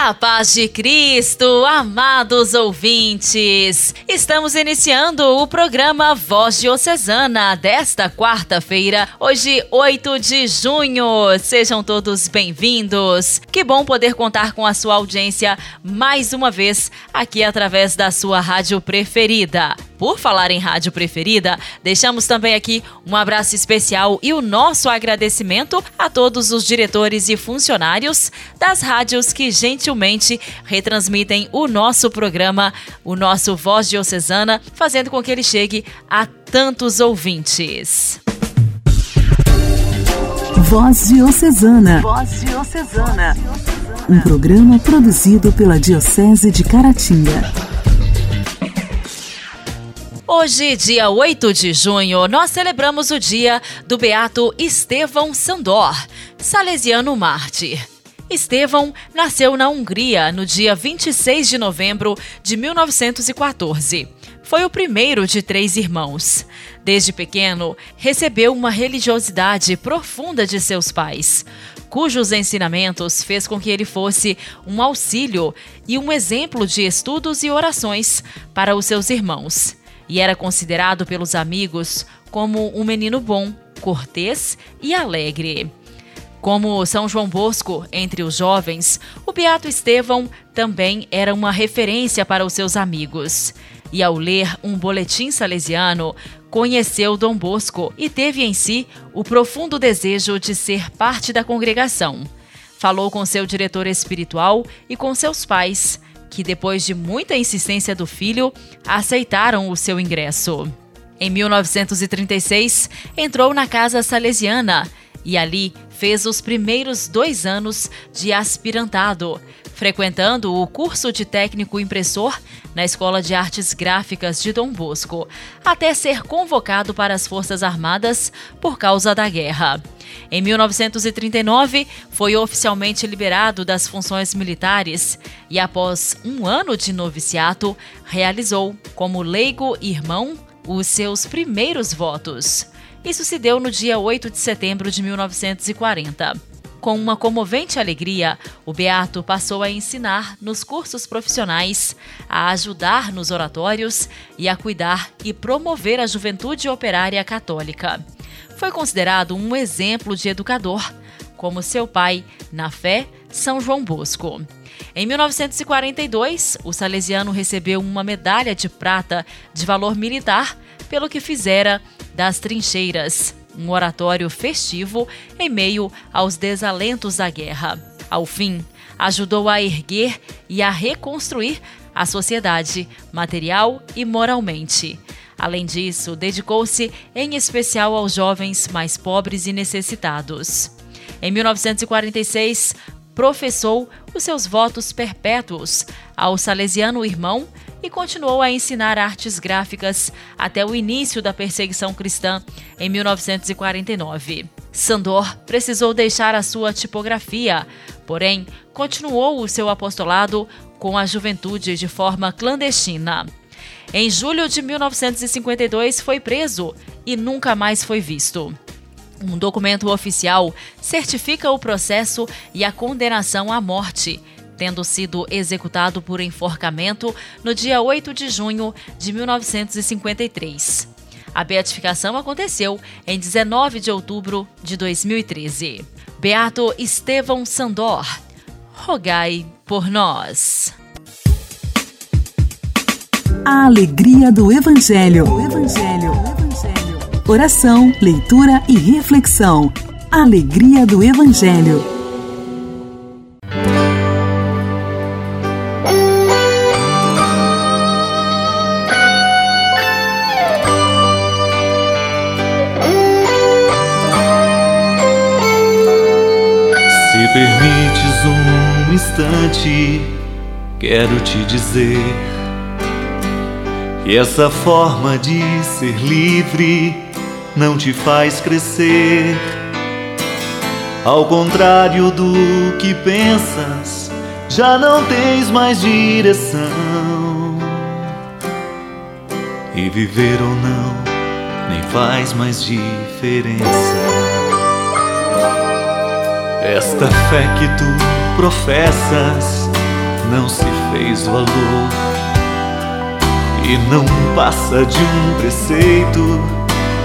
A paz de Cristo, amados ouvintes! Estamos iniciando o programa Voz Diocesana desta quarta-feira, hoje 8 de junho. Sejam todos bem-vindos. Que bom poder contar com a sua audiência mais uma vez aqui através da sua rádio preferida. Por falar em rádio preferida, deixamos também aqui um abraço especial e o nosso agradecimento a todos os diretores e funcionários das rádios que gentilmente retransmitem o nosso programa, o nosso Voz Diocesana, fazendo com que ele chegue a tantos ouvintes. Voz Diocesana. Voz Diocesana. Um programa produzido pela Diocese de Caratinga. Hoje, dia 8 de junho, nós celebramos o dia do beato Estevão Sandor, salesiano mártir. Estevão nasceu na Hungria no dia 26 de novembro de 1914. Foi o primeiro de três irmãos. Desde pequeno, recebeu uma religiosidade profunda de seus pais, cujos ensinamentos fez com que ele fosse um auxílio e um exemplo de estudos e orações para os seus irmãos e era considerado pelos amigos como um menino bom, cortês e alegre. Como São João Bosco entre os jovens, o Beato Estevão também era uma referência para os seus amigos. E ao ler um boletim salesiano, conheceu Dom Bosco e teve em si o profundo desejo de ser parte da congregação. Falou com seu diretor espiritual e com seus pais, que, depois de muita insistência do filho, aceitaram o seu ingresso. Em 1936, entrou na Casa Salesiana e ali fez os primeiros dois anos de aspirantado, frequentando o curso de técnico impressor na Escola de Artes Gráficas de Dom Bosco, até ser convocado para as Forças Armadas por causa da guerra. Em 1939, foi oficialmente liberado das funções militares e, após um ano de noviciato, realizou, como leigo irmão, os seus primeiros votos. Isso se deu no dia 8 de setembro de 1940. Com uma comovente alegria, o Beato passou a ensinar nos cursos profissionais, a ajudar nos oratórios e a cuidar e promover a juventude operária católica. Foi considerado um exemplo de educador, como seu pai, na fé, São João Bosco. Em 1942, o salesiano recebeu uma medalha de prata de valor militar pelo que fizera das trincheiras um oratório festivo em meio aos desalentos da guerra. Ao fim, ajudou a erguer e a reconstruir a sociedade, material e moralmente. Além disso, dedicou-se em especial aos jovens mais pobres e necessitados. Em 1946, professou os seus votos perpétuos ao salesiano irmão e continuou a ensinar artes gráficas até o início da perseguição cristã em 1949. Sandor precisou deixar a sua tipografia, porém continuou o seu apostolado com a juventude de forma clandestina. Em julho de 1952 foi preso e nunca mais foi visto. Um documento oficial certifica o processo e a condenação à morte, tendo sido executado por enforcamento no dia 8 de junho de 1953. A beatificação aconteceu em 19 de outubro de 2013. Beato Estevão Sandor, rogai por nós. A alegria do Evangelho. Evangelho. Evangelho. Oração, leitura e reflexão. Alegria do Evangelho. Instante, quero te dizer que essa forma de ser livre não te faz crescer. Ao contrário do que pensas, já não tens mais direção. E viver ou não nem faz mais diferença. Esta fé que tu professas não se fez valor e não passa de um preceito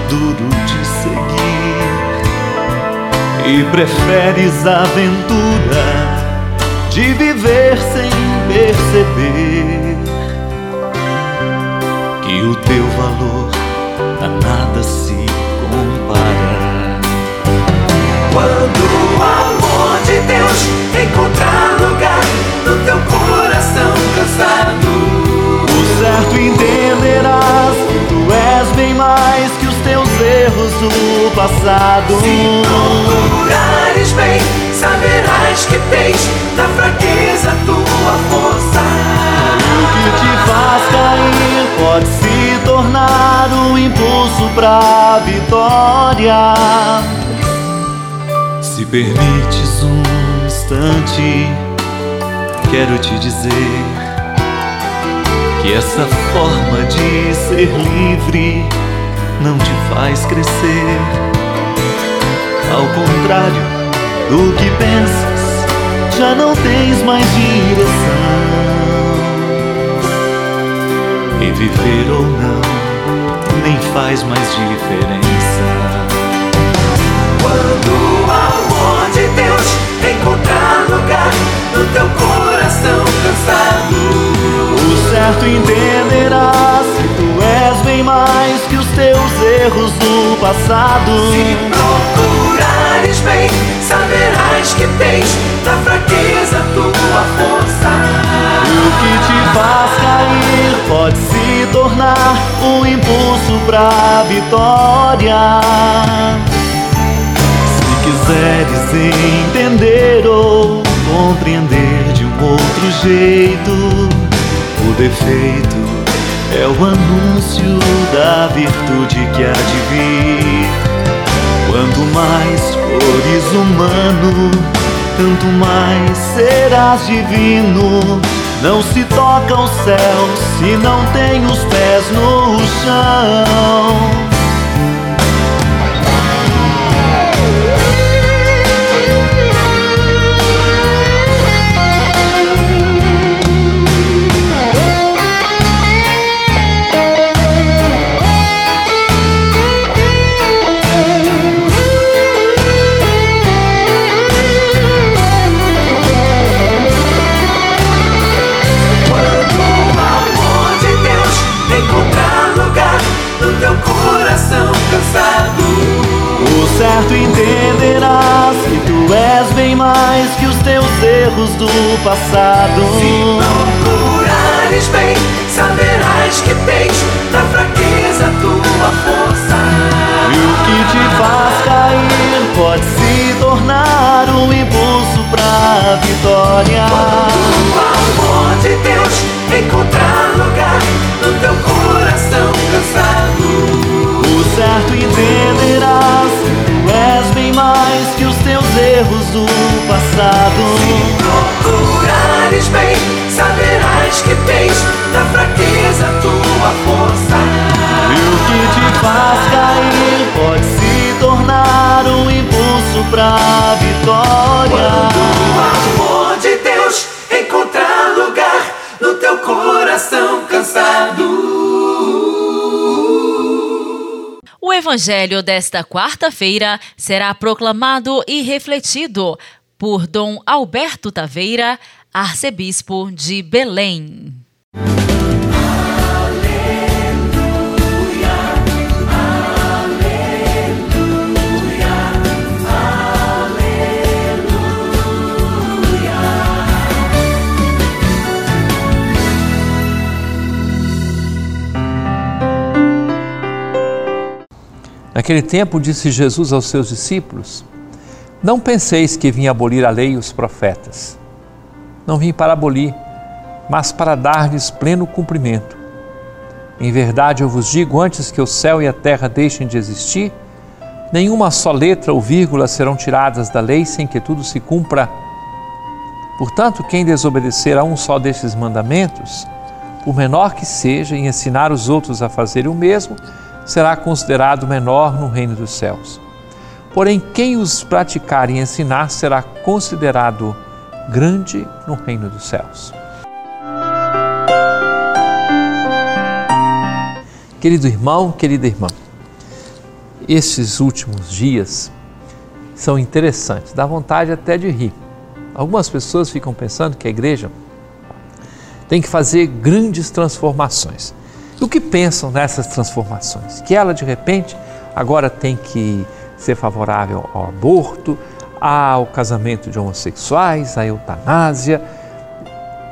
duro de seguir. E preferes a aventura de viver sem perceber que o teu valor a nada se compara. Quando o amor de Deus do passado. Se procurares bem, saberás que tens na fraqueza tua força. O que te faz cair pode se tornar um impulso pra vitória. Se permites um instante, quero te dizer que essa forma de ser livre não te faz crescer. Ao contrário do que pensas, já não tens mais direção. E viver ou não nem faz mais diferença. Passado. Se procurares bem, saberás que tens na fraqueza tua força. O que te faz cair pode se tornar um impulso pra vitória. Se quiseres entender ou compreender de um outro jeito o defeito é o anúncio da virtude que há de vir. Quanto mais fores humano, tanto mais serás divino. Não se toca o céu se não tem os pés no chão. Do passado. Se procurares bem, saberás que tens na fraqueza tua força. E o que te faz cair pode se tornar um impulso pra vitória. Quando evangelho desta quarta-feira será proclamado e refletido por Dom Alberto Taveira, arcebispo de Belém. Naquele tempo disse Jesus aos seus discípulos: Não penseis que vim abolir a lei e os profetas. Não vim para abolir, mas para dar-lhes pleno cumprimento. Em verdade eu vos digo: antes que o céu e a terra deixem de existir, nenhuma só letra ou vírgula serão tiradas da lei sem que tudo se cumpra. Portanto, quem desobedecer a um só destes mandamentos por menor que seja, e ensinar os outros a fazerem o mesmo, será considerado menor no reino dos céus. Porém, quem os praticar e ensinar será considerado grande no reino dos céus. Querido irmão, querida irmã, esses últimos dias são interessantes, dá vontade até de rir. Algumas pessoas ficam pensando que a igreja tem que fazer grandes transformações. O que pensam nessas transformações? Que ela de repente agora tem que ser favorável ao aborto, ao casamento de homossexuais, à eutanásia,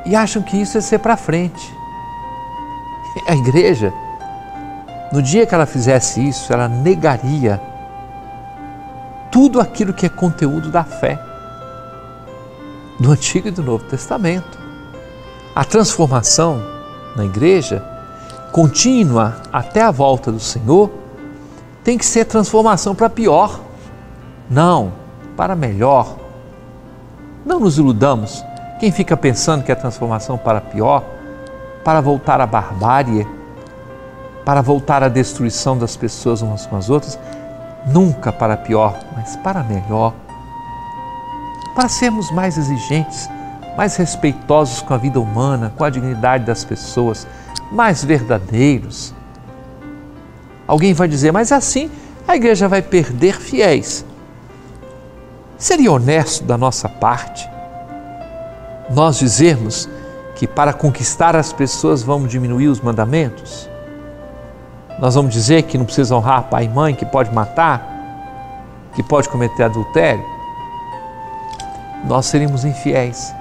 e acham que isso é ser para frente. A igreja, no dia que ela fizesse isso, ela negaria tudo aquilo que é conteúdo da fé do Antigo e do Novo Testamento. A transformação na igreja, contínua até a volta do Senhor, tem que ser transformação para pior. Não, para melhor. Não nos iludamos. Quem fica pensando que é transformação para pior, para voltar à barbárie, para voltar à destruição das pessoas umas com as outras, nunca para pior, mas para melhor para sermos mais exigentes, mais respeitosos com a vida humana, com a dignidade das pessoas, mais verdadeiros. Alguém vai dizer, mas assim a igreja vai perder fiéis. Seria honesto da nossa parte nós dizermos que para conquistar as pessoas vamos diminuir os mandamentos? Nós vamos dizer que não precisa honrar pai e mãe, que pode matar, que pode cometer adultério? nós seríamos infiéis.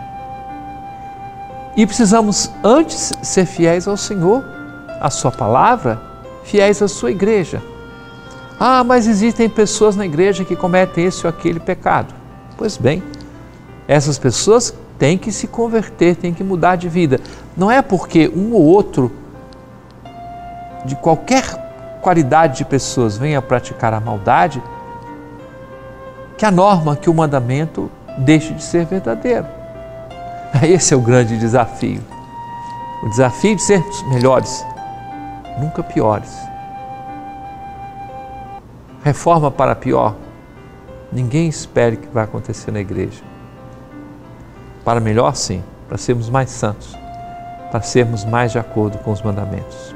E precisamos antes ser fiéis ao Senhor, à Sua palavra, fiéis à Sua igreja. Ah, mas existem pessoas na igreja que cometem esse ou aquele pecado. Pois bem, essas pessoas têm que se converter, têm que mudar de vida. Não é porque um ou outro de qualquer qualidade de pessoas venha praticar a maldade que a norma, que o mandamento deixe de ser verdadeiro. Esse é o grande desafio. O desafio de sermos melhores, nunca piores. Reforma para pior. Ninguém espere que vai acontecer na igreja. Para melhor, sim, para sermos mais santos, para sermos mais de acordo com os mandamentos.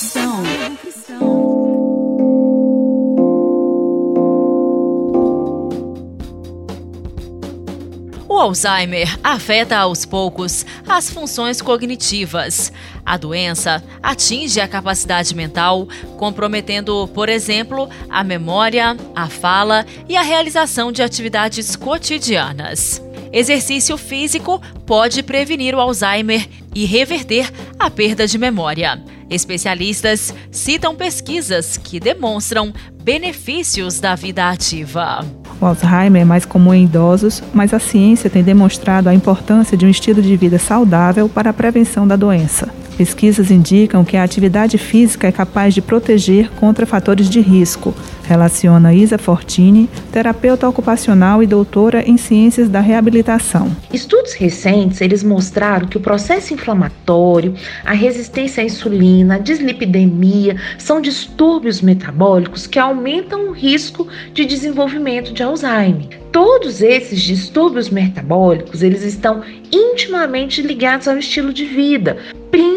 Alzheimer afeta aos poucos as funções cognitivas. A doença atinge a capacidade mental, comprometendo, por exemplo, a memória, a fala e a realização de atividades cotidianas. Exercício físico pode prevenir o Alzheimer e reverter a perda de memória. Especialistas citam pesquisas que demonstram benefícios da vida ativa. O Alzheimer é mais comum em idosos, mas a ciência tem demonstrado a importância de um estilo de vida saudável para a prevenção da doença. Pesquisas indicam que a atividade física é capaz de proteger contra fatores de risco, relaciona Isa Fortini, terapeuta ocupacional e doutora em ciências da reabilitação. Estudos recentes, eles mostraram que o processo inflamatório, a resistência à insulina, a dislipidemia são distúrbios metabólicos que aumentam o risco de desenvolvimento de Alzheimer. Todos esses distúrbios metabólicos, eles estão intimamente ligados ao estilo de vida,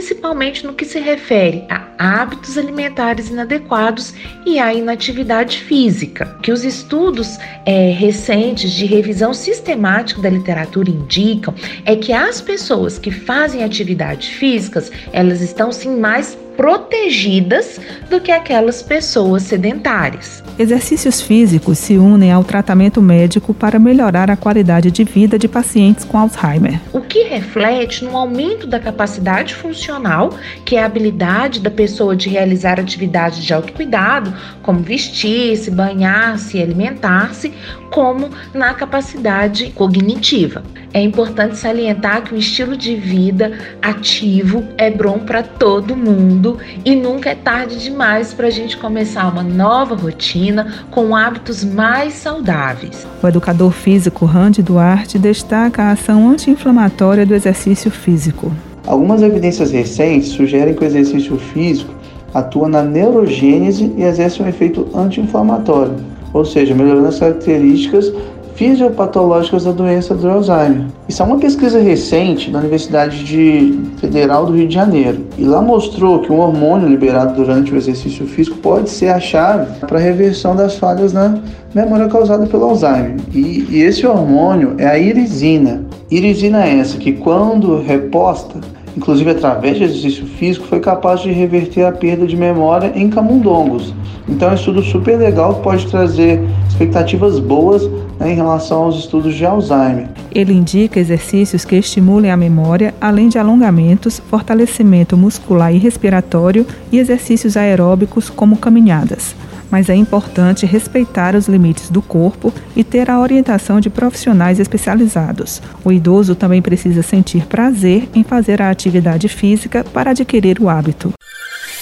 principalmente no que se refere a hábitos alimentares inadequados e à inatividade física. Que os estudos é, recentes de revisão sistemática da literatura indicam é que as pessoas que fazem atividades físicas, elas estão sim mais protegidas do que aquelas pessoas sedentárias. Exercícios físicos se unem ao tratamento médico para melhorar a qualidade de vida de pacientes com Alzheimer. O que reflete no aumento da capacidade funcional, que é a habilidade da pessoa de realizar atividades de autocuidado, como vestir-se, banhar-se e alimentar-se, como na capacidade cognitiva. É importante salientar que o estilo de vida ativo é bom para todo mundo e nunca é tarde demais para a gente começar uma nova rotina com hábitos mais saudáveis. O educador físico Randy Duarte destaca a ação anti-inflamatória do exercício físico. Algumas evidências recentes sugerem que o exercício físico atua na neurogênese e exerce um efeito anti-inflamatório, ou seja, melhorando as características fisiopatológicas da doença do Alzheimer. Isso é uma pesquisa recente da Universidade de Federal do Rio de Janeiro. E lá mostrou que um hormônio liberado durante o exercício físico pode ser a chave para a reversão das falhas na memória causada pelo Alzheimer. E, e esse hormônio é a irisina. Irisina é essa que, quando reposta, inclusive através de exercício físico, foi capaz de reverter a perda de memória em camundongos. Então é um estudo super legal que pode trazer expectativas boas né, em relação aos estudos de Alzheimer. Ele indica exercícios que estimulem a memória, além de alongamentos, fortalecimento muscular e respiratório e exercícios aeróbicos como caminhadas mas é importante respeitar os limites do corpo e ter a orientação de profissionais especializados. O idoso também precisa sentir prazer em fazer a atividade física para adquirir o hábito.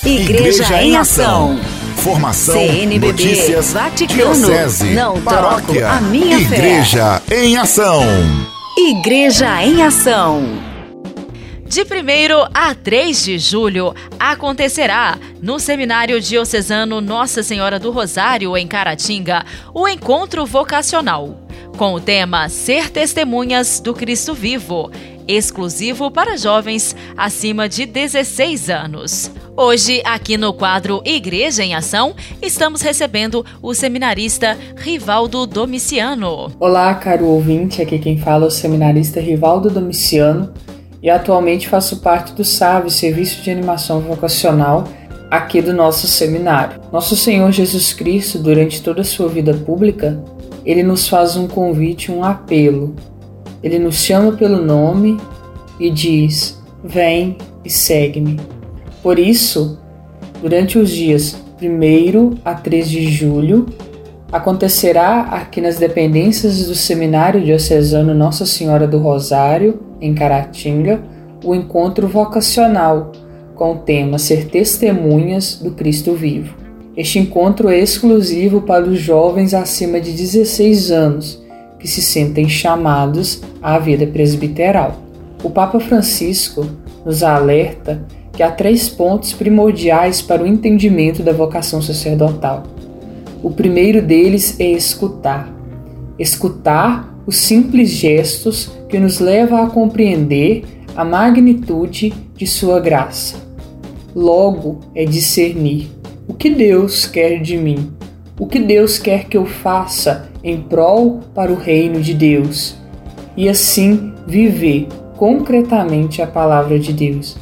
Igreja, Igreja em Ação. Formação, CNBB, notícias, Vaticano, diocese, não paróquia, a minha Igreja fé. em Ação. Igreja em Ação. De 1 a 3 de julho, acontecerá no Seminário Diocesano Nossa Senhora do Rosário, em Caratinga, o encontro vocacional, com o tema Ser Testemunhas do Cristo Vivo, exclusivo para jovens acima de 16 anos. Hoje, aqui no quadro Igreja em Ação, estamos recebendo o seminarista Rivaldo Domiciano. Olá, caro ouvinte, aqui quem fala é o seminarista Rivaldo Domiciano e atualmente faço parte do SAV, Serviço de Animação Vocacional, aqui do nosso seminário. Nosso Senhor Jesus Cristo, durante toda a sua vida pública, ele nos faz um convite, um apelo. Ele nos chama pelo nome e diz: Vem e segue-me. Por isso, durante os dias 1 a 3 de julho, acontecerá aqui nas dependências do Seminário Diocesano Nossa Senhora do Rosário, em Caratinga, o encontro vocacional com o tema Ser Testemunhas do Cristo Vivo. Este encontro é exclusivo para os jovens acima de 16 anos que se sentem chamados à vida presbiteral. O Papa Francisco nos alerta que há três pontos primordiais para o entendimento da vocação sacerdotal o primeiro deles é escutar. Escutar os simples gestos que nos levam a compreender a magnitude de Sua graça. Logo é discernir o que Deus quer de mim, o que Deus quer que eu faça em prol para o reino de Deus, e assim viver concretamente a palavra de Deus,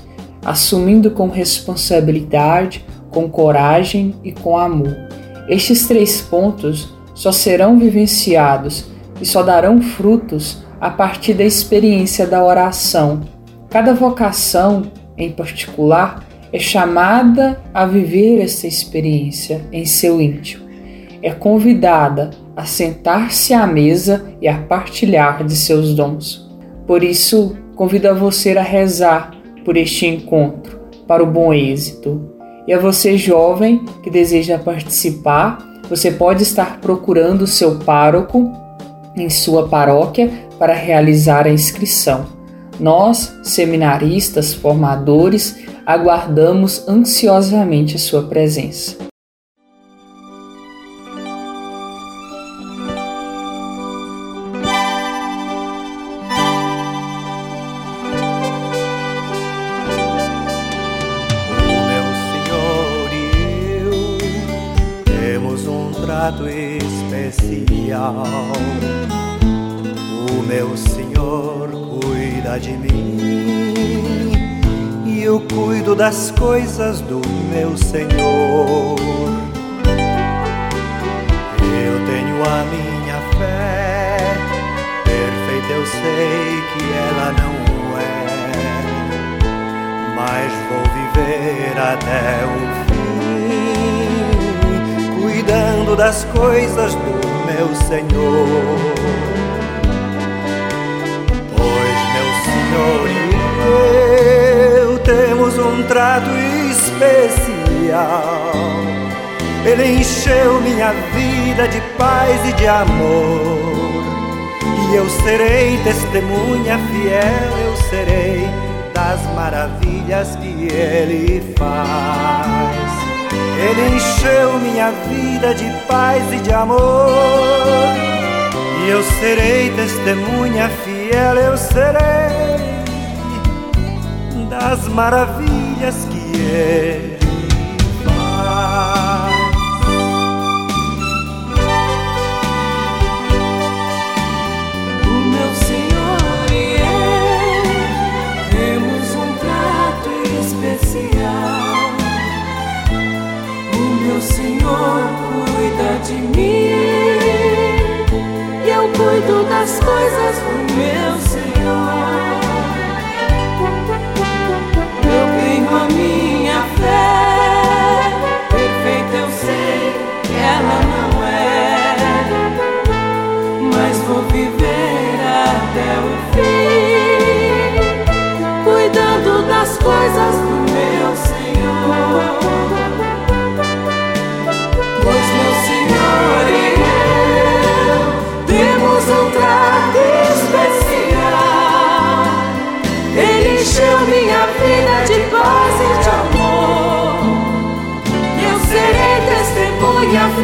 assumindo com responsabilidade, com coragem e com amor. Estes três pontos só serão vivenciados e só darão frutos a partir da experiência da oração. Cada vocação, em particular, é chamada a viver essa experiência em seu íntimo. É convidada a sentar-se à mesa e a partilhar de seus dons. Por isso, convido a você a rezar por este encontro, para o bom êxito. E a você, jovem, que deseja participar, você pode estar procurando o seu pároco em sua paróquia para realizar a inscrição. Nós, seminaristas, formadores, aguardamos ansiosamente a sua presença. Cuidando das coisas do meu Senhor. Pois meu Senhor e eu temos um trato especial. Ele encheu minha vida de paz e de amor. E eu serei testemunha fiel, eu serei das maravilhas que Ele faz. Ele encheu minha vida de paz e de amor. E eu serei testemunha fiel, eu serei das maravilhas que Ele de mim. E eu cuido das coisas do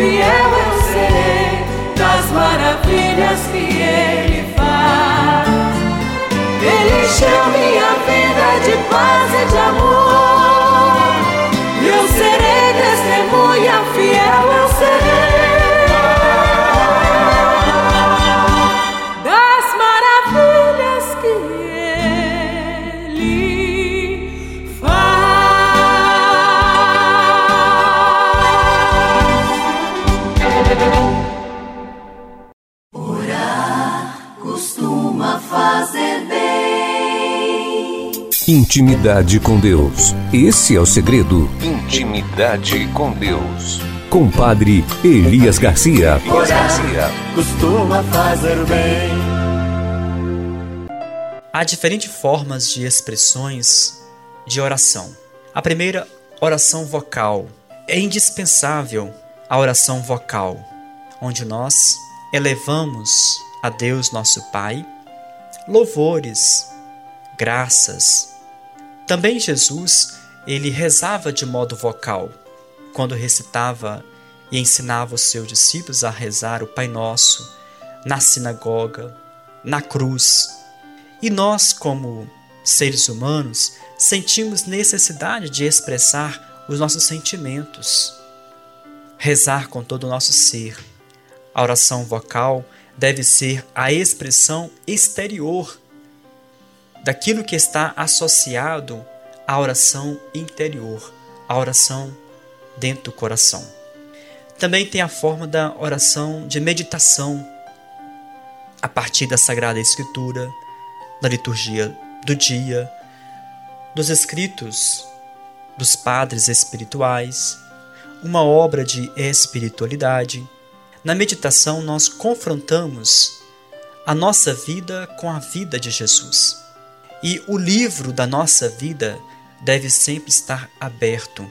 fiel, eu serei das maravilhas que Ele faz. Ele encheu minha vida de paz Intimidade com Deus. Esse é o segredo. Intimidade com Deus. Com Padre Elias Garcia. Orar costuma fazer bem. Há diferentes formas de expressões de oração. A primeira, oração vocal. É indispensável a oração vocal, onde nós elevamos a Deus nosso Pai louvores, graças. Também Jesus, ele rezava de modo vocal, quando recitava e ensinava os seus discípulos a rezar o Pai Nosso na sinagoga, na cruz. E nós, como seres humanos, sentimos necessidade de expressar os nossos sentimentos, rezar com todo o nosso ser. A oração vocal deve ser a expressão exterior daquilo que está associado à oração interior, à oração dentro do coração. Também tem a forma da oração de meditação, a partir da Sagrada Escritura, da liturgia do dia, dos escritos dos padres espirituais, uma obra de espiritualidade. Na meditação, nós confrontamos a nossa vida com a vida de Jesus. E o livro da nossa vida deve sempre estar aberto.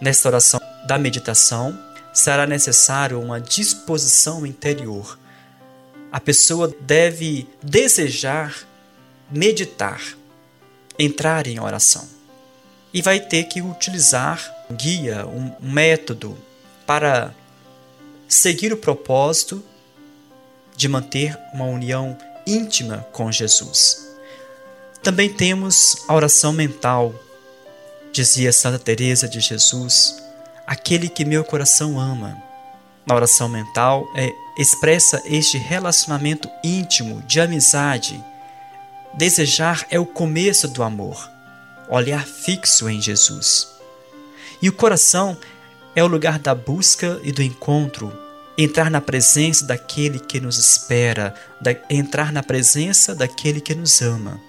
Nesta oração da meditação, será necessário uma disposição interior. A pessoa deve desejar meditar, entrar em oração. E vai ter que utilizar um guia, um método para seguir o propósito de manter uma união íntima com Jesus. Também temos a oração mental. Dizia Santa Teresa de Jesus, aquele que meu coração ama. Na oração mental é expressa este relacionamento íntimo de amizade. Desejar é o começo do amor. olhar fixo em Jesus. E o coração é o lugar da busca e do encontro, entrar na presença daquele que nos espera, da, entrar na presença daquele que nos ama.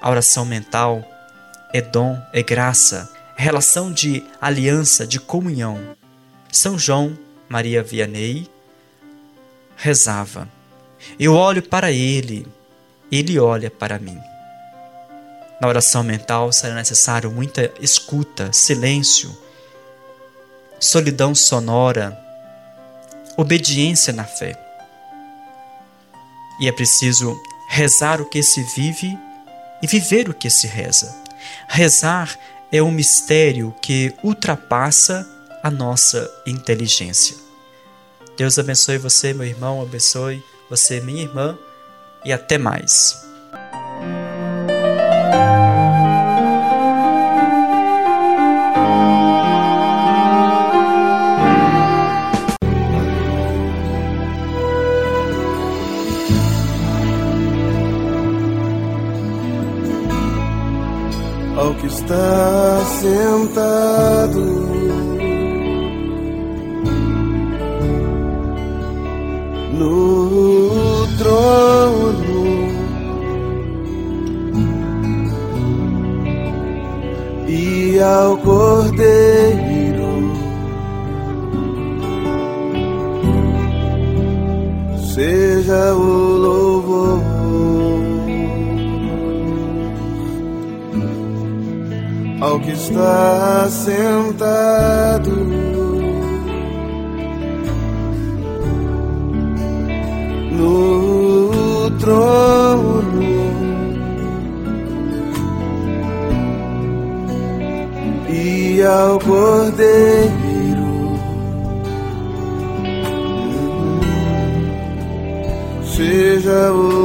A oração mental é dom, é graça, é relação de aliança, de comunhão. São João Maria Vianney rezava: Eu olho para ele, ele olha para mim. Na oração mental será necessário muita escuta, silêncio, solidão sonora, obediência na fé. E é preciso rezar o que se vive e viver o que se reza. Rezar é um mistério que ultrapassa a nossa inteligência. Deus abençoe você, meu irmão, abençoe você, minha irmã, e até mais. Está sentado. No trono. E ao cordeiro que está sentado. No trono. E ao cordeiro. Seja o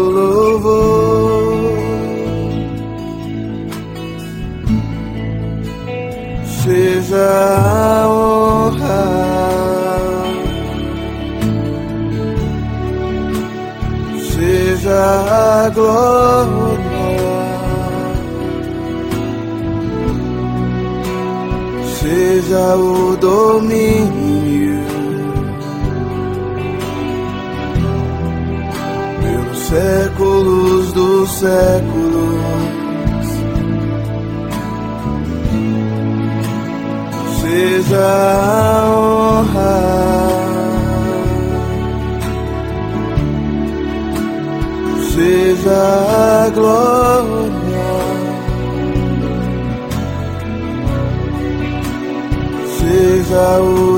a glória, seja o domínio pelos séculos dos séculos. seja a honra, glória, seja o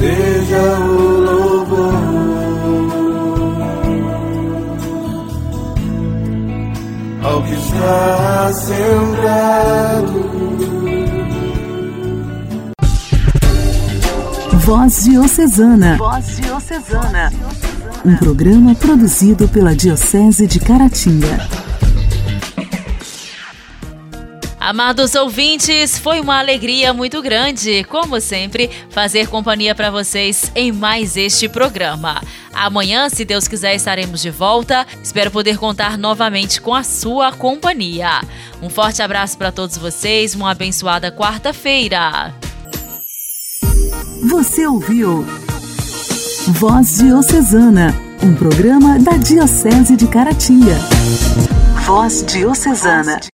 seja o louvor. ao que está sentado Voz Diocesana. Voz Diocesana. Um programa produzido pela Diocese de Caratinga. Amados ouvintes, foi uma alegria muito grande, como sempre, fazer companhia para vocês em mais este programa. Amanhã, se Deus quiser, estaremos de volta. Espero poder contar novamente com a sua companhia. Um forte abraço para todos vocês, uma abençoada quarta-feira. Você ouviu Voz Diocesana, um programa da Diocese de Caratinga. Voz Diocesana.